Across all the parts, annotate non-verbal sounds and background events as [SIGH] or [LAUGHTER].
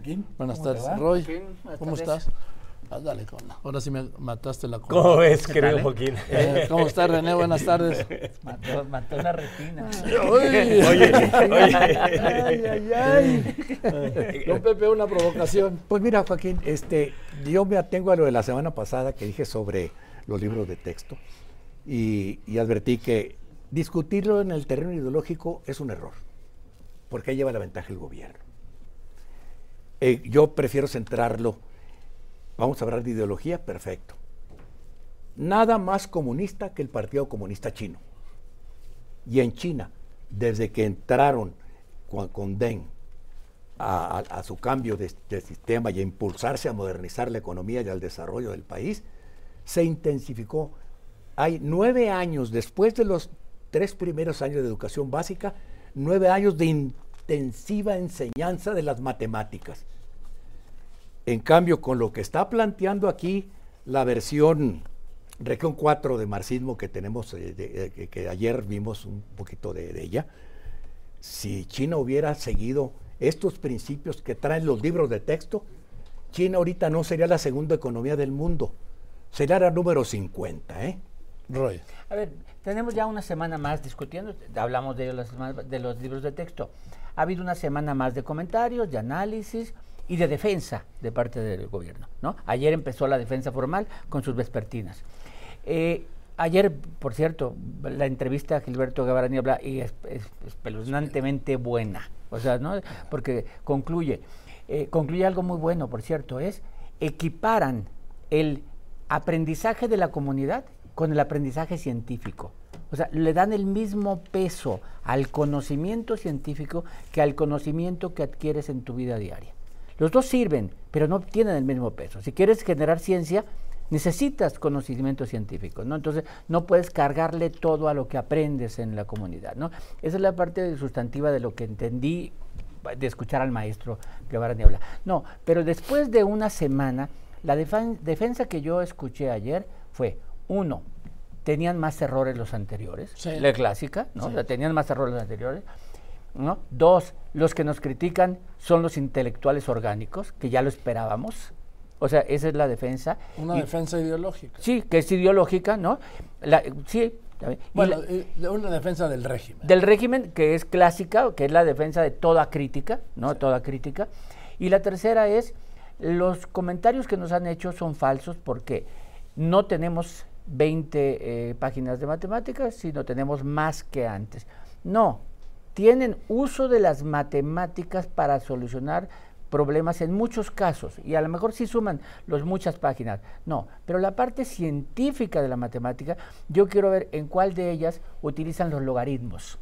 Joaquín. Buenas ¿Cómo tardes? Roy. Joaquín, ¿Cómo tardes. estás? Ándale, con Ahora sí me mataste la ¿Cómo cola. ves, ¿Qué querido tal? Joaquín? Eh, ¿Cómo estás, René? Buenas tardes. [LAUGHS] Mató, mató una retina. Uy. Oye, Ay, ay, ay. Don Pepe, una provocación. Pues mira, Joaquín, este, yo me atengo a lo de la semana pasada que dije sobre los libros de texto y, y advertí que discutirlo en el terreno ideológico es un error, porque ahí lleva la ventaja el gobierno. Eh, yo prefiero centrarlo, vamos a hablar de ideología, perfecto. Nada más comunista que el Partido Comunista Chino. Y en China, desde que entraron con, Deng a, su cambio de, de sistema y a impulsarse a modernizar la economía y al desarrollo del país, se intensificó. Hay nueve años, después de los tres primeros años de educación básica, nueve años de intensiva enseñanza de las matemáticas. En cambio, con lo que está planteando aquí la versión región 4 de marxismo que tenemos, eh, eh, que ayer vimos un poquito de, de ella, si China hubiera seguido estos principios que traen los libros de texto, China ahorita no sería la segunda economía del mundo, sería la número 50, ¿eh? Roy. A ver, tenemos ya una semana más discutiendo, hablamos de, semana- de los libros de texto. Ha habido una semana más de comentarios, de análisis y de defensa de parte del gobierno. ¿no? Ayer empezó la defensa formal con sus vespertinas. Eh, ayer, por cierto, la entrevista a Gilberto Guevara Niebla y es, es espeluznantemente buena. O sea, ¿no? porque concluye, eh, concluye algo muy bueno, por cierto, es equiparan el aprendizaje de la comunidad con el aprendizaje científico. O sea, le dan el mismo peso al conocimiento científico que al conocimiento que adquieres en tu vida diaria. Los dos sirven, pero no tienen el mismo peso. Si quieres generar ciencia, necesitas conocimiento científico, ¿no? Entonces, no puedes cargarle todo a lo que aprendes en la comunidad, ¿no? Esa es la parte sustantiva de lo que entendí de escuchar al maestro Guevara Niebla. No, pero después de una semana, la defensa que yo escuché ayer fue, uno, tenían más errores los anteriores, Sí. la clásica, ¿no? Sí. O sea, tenían más errores los anteriores. ¿no? Dos, los que nos critican son los intelectuales orgánicos, que ya lo esperábamos. O sea, esa es la defensa. Una Y- defensa ideológica. Sí, que es ideológica, ¿no? La- sí, Bueno, la- eh, una defensa del régimen. del régimen, que es clásica, que es la defensa de toda crítica, ¿no? Toda crítica. Y la tercera es, los comentarios que nos han hecho son falsos porque no tenemos 20 eh, páginas de matemáticas, sino tenemos más que antes. No, tienen uso de las matemáticas para solucionar problemas en muchos casos, y a lo mejor sí suman los muchas páginas, no, pero la parte científica de la matemática, yo quiero ver en cuál de ellas utilizan los logaritmos.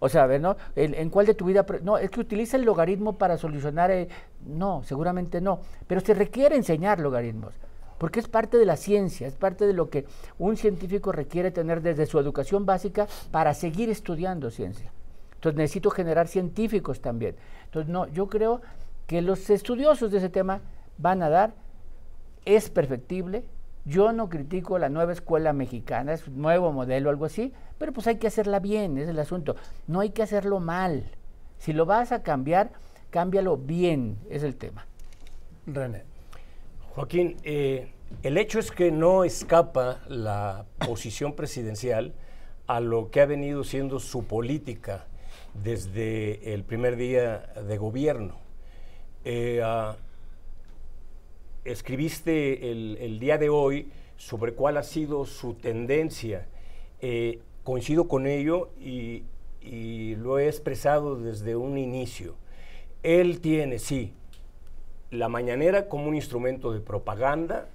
O sea, ver, ¿no? El- ¿En cuál de tu vida? No, es que utiliza el logaritmo para solucionar. eh, no, seguramente no. Pero se requiere enseñar logaritmos. Porque es parte de la ciencia, es parte de lo que un científico requiere tener desde su educación básica para seguir estudiando ciencia. Entonces necesito generar científicos también. Entonces, no, yo creo que los estudiosos de ese tema van a dar es perfectible. Yo no critico la nueva escuela mexicana, es un nuevo modelo, algo así, pero pues hay que hacerla bien, es el asunto. No hay que hacerlo mal. Si lo vas a cambiar, cámbialo bien, es el tema. René. Joaquín, eh, el hecho es que no escapa la posición presidencial a lo que ha venido siendo su política desde el primer día de gobierno. Eh, ah, escribiste el, día de hoy sobre cuál ha sido su tendencia. Eh, coincido con ello y lo he expresado desde un inicio. Él tiene, sí, la mañanera como un instrumento de propaganda.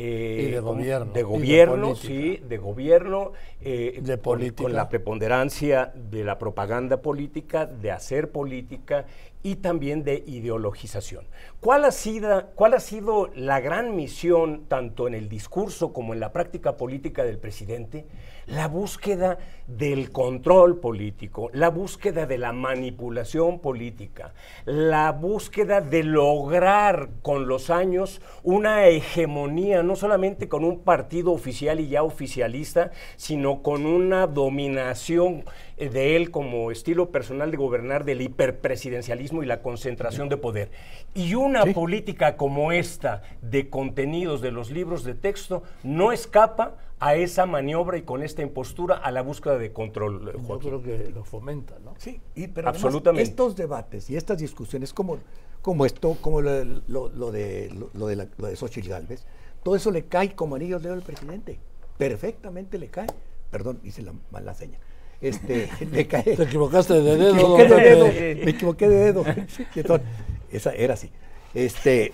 eh, Y de gobierno, De gobierno, sí, de gobierno. eh, De con- política. Con la preponderancia de la propaganda política, de hacer política y también de ideologización. ¿Cuál ha, sido, ¿Cuál ha sido la gran misión, tanto en el discurso como en la práctica política del presidente? La búsqueda del control político, la búsqueda de la manipulación política, la búsqueda de lograr con los años una hegemonía, no solamente con un partido oficial y ya oficialista, sino con una dominación de él como estilo personal de gobernar del hiperpresidencialismo y la concentración de poder. Y una Sí. política como esta de contenidos de los libros de texto no escapa a esa maniobra y con esta impostura a la búsqueda de control, eh, Yo Joaquín. creo que lo fomenta, ¿no? Sí, y, pero además, Absolutamente. estos debates y estas discusiones como, como esto, como lo, lo- lo de, lo, lo de, la, lo de Xochitl Gálvez, todo eso le cae como anillo al dedo al presidente. Perfectamente le cae. Perdón, hice la mala seña. Este, [LAUGHS] le cae. Te equivocaste de Me dedo. equivoqué de dedo. Me equivoqué de dedo. [LAUGHS] Esa era así. Este,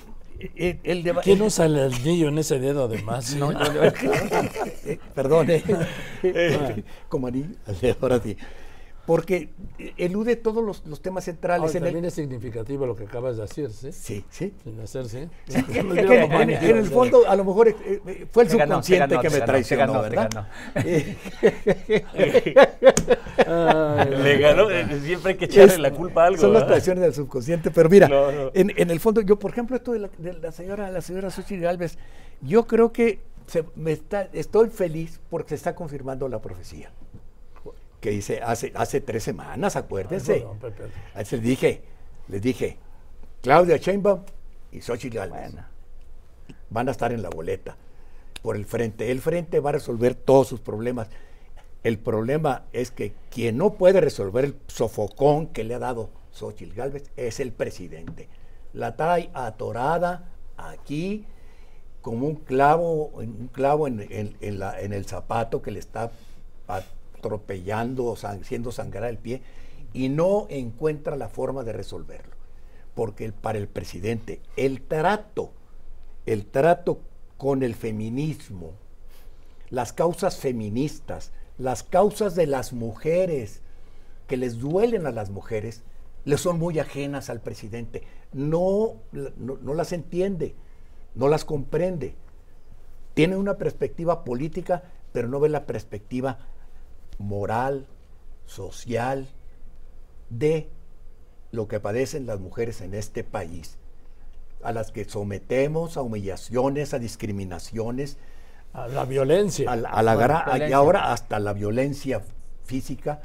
el, el deba- ¿Quién usa el anillo en ese dedo además? No, [LAUGHS] eh, perdón, eh. como anillo ahora sí. Porque elude todos los, los temas centrales. Ahora, en el- también es significativo lo que acabas de decir, ¿sí? Sí, sí. Sin hacer, ¿sí? [LAUGHS] Es [LAUGHS] que en, en- en el fondo, a lo mejor eh, eh, fue el subconsciente ganó, que me traicionó, ganó, ¿verdad? [LAUGHS] Le ganó, eh, siempre hay que echarle Es- la culpa a algo. Son las traiciones del subconsciente, pero mira, No, no. En, en el fondo, yo, por ejemplo, esto de la, de la señora, la señora Xochitl Gálvez, yo creo que se- me está, estoy feliz porque se está confirmando la profecía. Que hice hace, hace tres semanas, acuérdense. Ay, se les dije, les dije, Claudia Sheinbaum y Xochitl Gálvez Bueno. van a estar en la boleta por el frente. El frente va a resolver todos sus problemas. El problema es que quien no puede resolver el sofocón que le ha dado Xochitl Gálvez es el presidente. La trae atorada aquí como un clavo, un clavo en, en- en la- en el zapato que le está atropellando, haciendo sangrar el pie, y no encuentra la forma de resolverlo. Porque para el presidente el trato, el trato con el feminismo, las causas feministas, las causas de las mujeres que les duelen a las mujeres, le son muy ajenas al presidente. No, no, no las entiende, no las comprende. Tiene una perspectiva política, pero no ve la perspectiva moral, social, de lo que padecen las mujeres en este país, a las que sometemos a humillaciones, a discriminaciones, A la violencia. a la, a la Bueno, gra- y ahora hasta la violencia física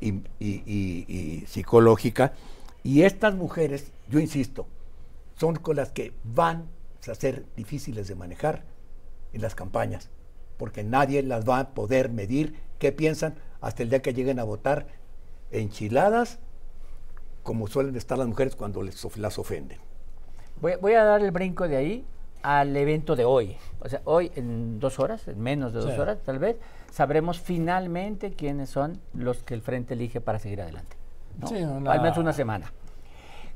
y, y- y- y psicológica. Y estas mujeres, yo insisto, son con las que van a ser difíciles de manejar en las campañas, porque nadie las va a poder medir qué piensan hasta el día que lleguen a votar enchiladas, como suelen estar las mujeres cuando les, of- las ofenden. Voy, voy a dar el brinco de ahí al evento de hoy. O sea, hoy en dos horas, en menos de dos Sí. horas tal vez, sabremos finalmente quiénes son los que el Frente elige para seguir adelante. ¿no? Sí, una- Al menos una semana.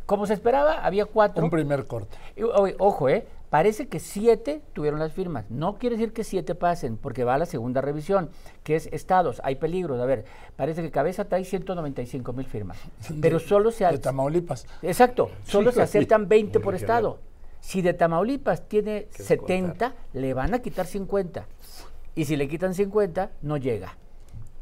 Como se esperaba, había cuatro. Un primer corte. Y, o- Ojo, ¿eh? Parece que siete tuvieron las firmas. No quiere decir que siete pasen, porque va a la segunda revisión, que es estados. Hay peligros. A ver, parece que Cabeza trae 195 mil firmas. [LAUGHS] Pero solo se... De Tamaulipas. Exacto, solo Sí, se aceptan 20 Muy por estado. Si de Tamaulipas tiene Que 70, le van a quitar 50. Y si le quitan 50, no llega.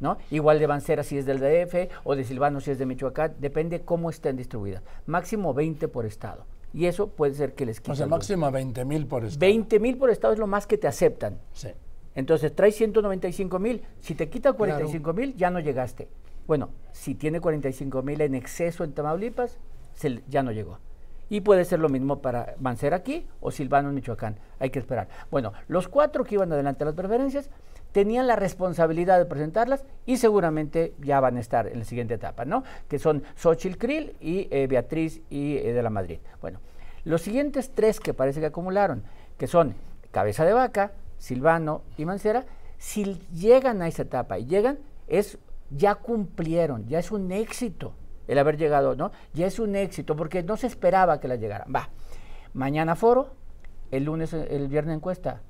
¿No? Igual de Bancera si es del DF o de Silvano si es de Michoacán, depende cómo estén distribuidas. Máximo 20 por estado. Y eso puede ser que les quite. O sea, máximo a 20 mil por estado. 20 mil por estado es lo más que te aceptan. Sí. Entonces trae 195 mil. Si te quita 45 mil, ya no llegaste. Bueno, si tiene 45 mil en exceso en Tamaulipas, se ya no llegó. Y puede ser lo mismo para Mancera aquí o Silvano en Michoacán. Hay que esperar. Bueno, los cuatro que iban adelante a las preferencias tenían la responsabilidad de presentarlas y seguramente ya van a estar en la siguiente etapa, ¿no? Que son Xochitl Krill y eh, Beatriz y eh, de la Madrid. Bueno, los siguientes tres que parece que acumularon, que son Cabeza de Vaca, Silvano y Mancera, si llegan a esa etapa y llegan, es ya cumplieron, ya es un éxito el haber llegado, ¿no? Ya es un éxito porque no se esperaba que la llegaran. Va, mañana foro, el lunes, eh, el viernes encuesta.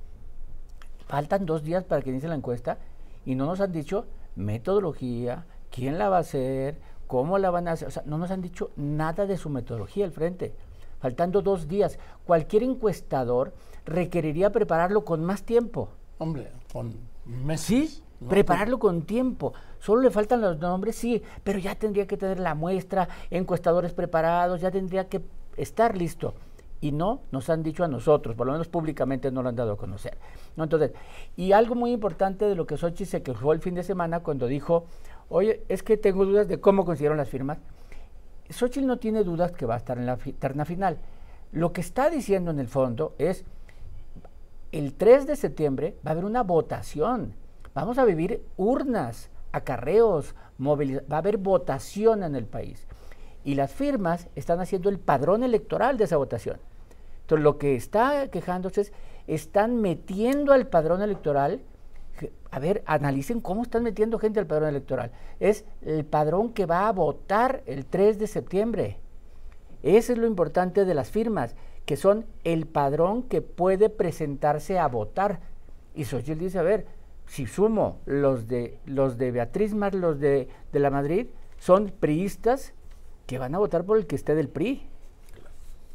Faltan dos días para que inicie la encuesta y no nos han dicho metodología, quién la va a hacer, cómo la van a hacer. O sea, no nos han dicho nada de su metodología al frente. Faltando dos días. Cualquier encuestador requeriría prepararlo con más tiempo. Hombre, con meses. Sí, ¿no? prepararlo con tiempo. Solo le faltan los nombres, sí, pero ya tendría que tener la muestra, encuestadores preparados, ya tendría que estar listo. Y no nos han dicho a nosotros, por lo menos públicamente no lo han dado a conocer. ¿no? Entonces, y algo muy importante de lo que Sochi se quejó el fin de semana cuando dijo, oye, es que tengo dudas de cómo consiguieron las firmas. Xochitl no tiene dudas que va a estar en la terna final. Lo que está diciendo en el fondo es, el 3 de septiembre va a haber una votación. Vamos a vivir urnas, acarreos, va a haber votación en el país. Y las firmas están haciendo el padrón electoral de esa votación. Lo que está quejándose es, están metiendo al padrón electoral, a ver, analicen cómo están metiendo gente al padrón electoral. Es el padrón que va a votar el 3 de septiembre. Eso es lo importante de las firmas, que son el padrón que puede presentarse a votar. Y Xochitl dice, a ver, si sumo los de, los de Beatriz más los de, de la Madrid, son priistas que van a votar por el que esté del PRI.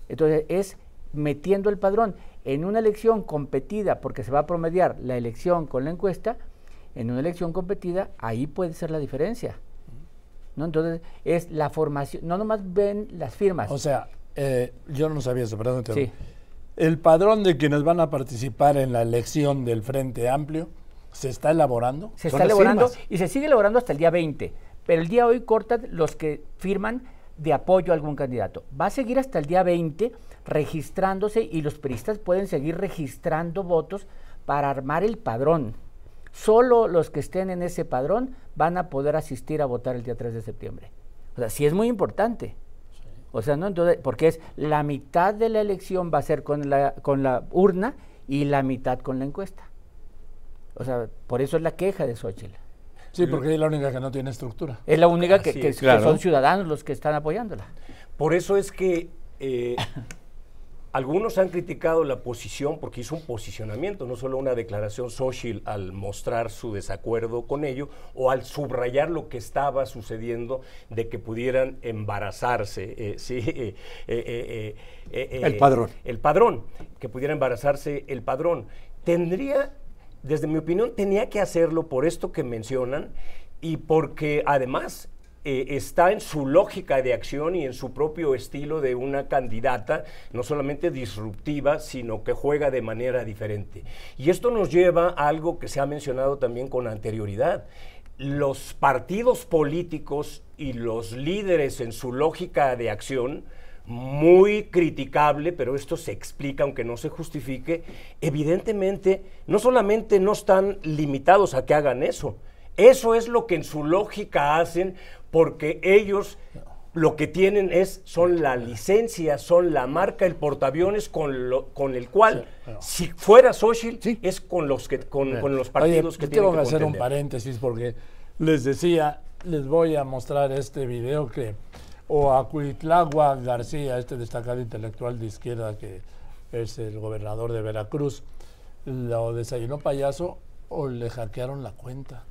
Entonces es metiendo el padrón en una elección competida, porque se va a promediar la elección con la encuesta, en una elección competida, ahí puede ser la diferencia. ¿no? Entonces es la formación, no nomás ven las firmas. O sea, eh, yo no sabía eso, perdón. te Sí. El padrón de quienes van a participar en la elección del Frente Amplio se está elaborando. se está elaborando firmas. y se sigue elaborando hasta el día 20, pero el día hoy cortan los que firman de apoyo a algún candidato. Va a seguir hasta el día 20 registrándose y los periodistas pueden seguir registrando votos para armar el padrón. Solo los que estén en ese padrón van a poder asistir a votar el día 3 de septiembre. O sea, sí es muy importante. O sea, ¿no? Entonces, porque es la mitad de la elección va a ser con la, con la urna y la mitad con la encuesta. O sea, por eso es la queja de Xochitl. Sí, porque es la única que no tiene estructura. Es la única que, Así que- es. que Claro. son ciudadanos los que están apoyándola. Por eso es que eh, algunos han criticado la posición porque hizo un posicionamiento, no solo una declaración social al mostrar su desacuerdo con ello o al subrayar lo que estaba sucediendo de que pudieran embarazarse. eh, sí, eh, eh, eh, eh, eh, El padrón. El padrón, que pudiera embarazarse el padrón. Tendría, desde mi opinión, tenía que hacerlo por esto que mencionan y porque además eh, está en su lógica de acción y en su propio estilo de una candidata, no solamente disruptiva, sino que juega de manera diferente. Y esto nos lleva a algo que se ha mencionado también con anterioridad. Los partidos políticos y los líderes en su lógica de acción, muy criticable, pero esto se explica aunque no se justifique, evidentemente no solamente no están limitados a que hagan eso, eso es lo que en su lógica hacen porque ellos lo que tienen es son la licencia, son la marca, el portaaviones con, lo, con el cual, si fuera social, Sí. es con los que con, con los Oye, partidos que tienen que hacer un paréntesis porque les decía, les voy a mostrar este video que Oacuitlagua García, este destacado intelectual de izquierda que es el gobernador de Veracruz, lo desayunó payaso o le hackearon la cuenta.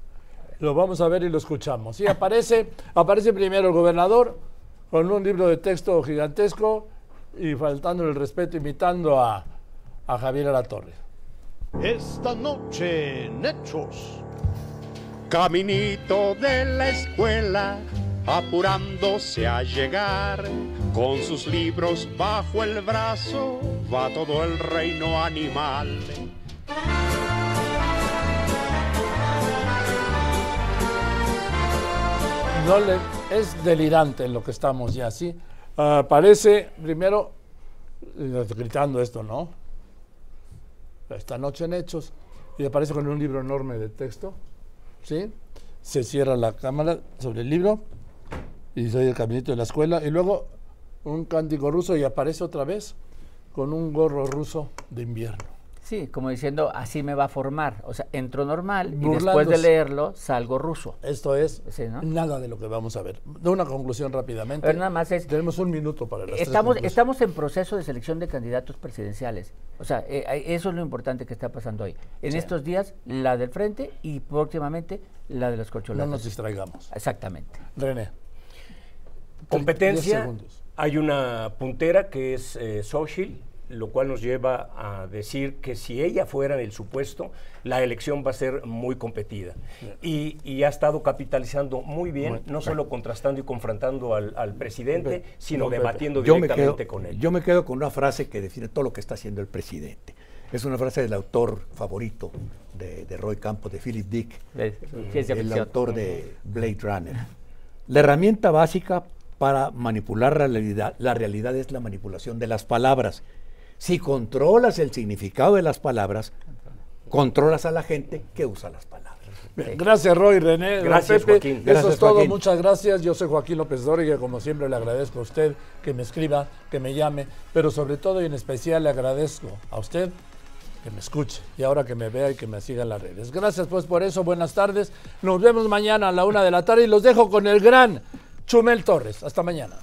Lo vamos a ver y lo escuchamos. Sí, aparece, aparece primero el gobernador con un libro de texto gigantesco y faltando el respeto, imitando a, a Javier Alatorre. Esta noche en Hechos. Caminito de la escuela, apurándose a llegar, con sus libros bajo el brazo, va todo el reino animal. No le, es delirante lo que estamos ya, ¿sí? Aparece primero eh, gritando esto, ¿no? Esta noche en Hechos. Y aparece con un libro enorme de texto, ¿sí? Se cierra la cámara sobre el libro y soy el caminito de la escuela. Y luego un cántico ruso y aparece otra vez con un gorro ruso de invierno. Sí, como diciendo, así me va a formar. O sea, entro normal y después de Burlándose. leerlo salgo ruso. Esto es Sí, ¿no? nada de lo que vamos a ver. De una conclusión rápidamente. Pero nada más es- Tenemos un minuto para las Estamos, estamos en proceso de selección de candidatos presidenciales. O sea, eh, eh, eso es lo importante que está pasando hoy. En estos días, la del frente y próximamente la de los No corcholatas. nos distraigamos. Exactamente. René. Competencia, hay una puntera que es eh, Xochitl, lo cual nos lleva a decir que si ella fuera en el supuesto, la elección va a ser muy competida. Y, y ha estado capitalizando muy bien, no solo contrastando y confrontando al, al presidente, Pepe, sino debatiendo Yo me, directamente quedo, con él. yo me quedo con una frase que define todo lo que está haciendo el presidente. Es una frase del autor favorito de, de Roy Campos, de Philip Dick, De el autor de Blade Runner. La herramienta básica para manipular la realidad, la realidad es la manipulación de las palabras. Si controlas el significado de las palabras, controlas a la gente que usa las palabras. Bien, Gracias, Roy, René. Gracias, Pepe. Joaquín. Eso Gracias, es todo. Joaquín. Muchas gracias. Yo soy Joaquín López Dóriga. Como siempre, le agradezco a usted que me escriba, que me llame, pero sobre todo y en especial le agradezco a usted que me escuche y ahora que me vea y que me siga en las redes. Gracias, pues, por eso. Buenas tardes. Nos vemos mañana a la una de la tarde y los dejo con el gran Chumel Torres. Hasta mañana.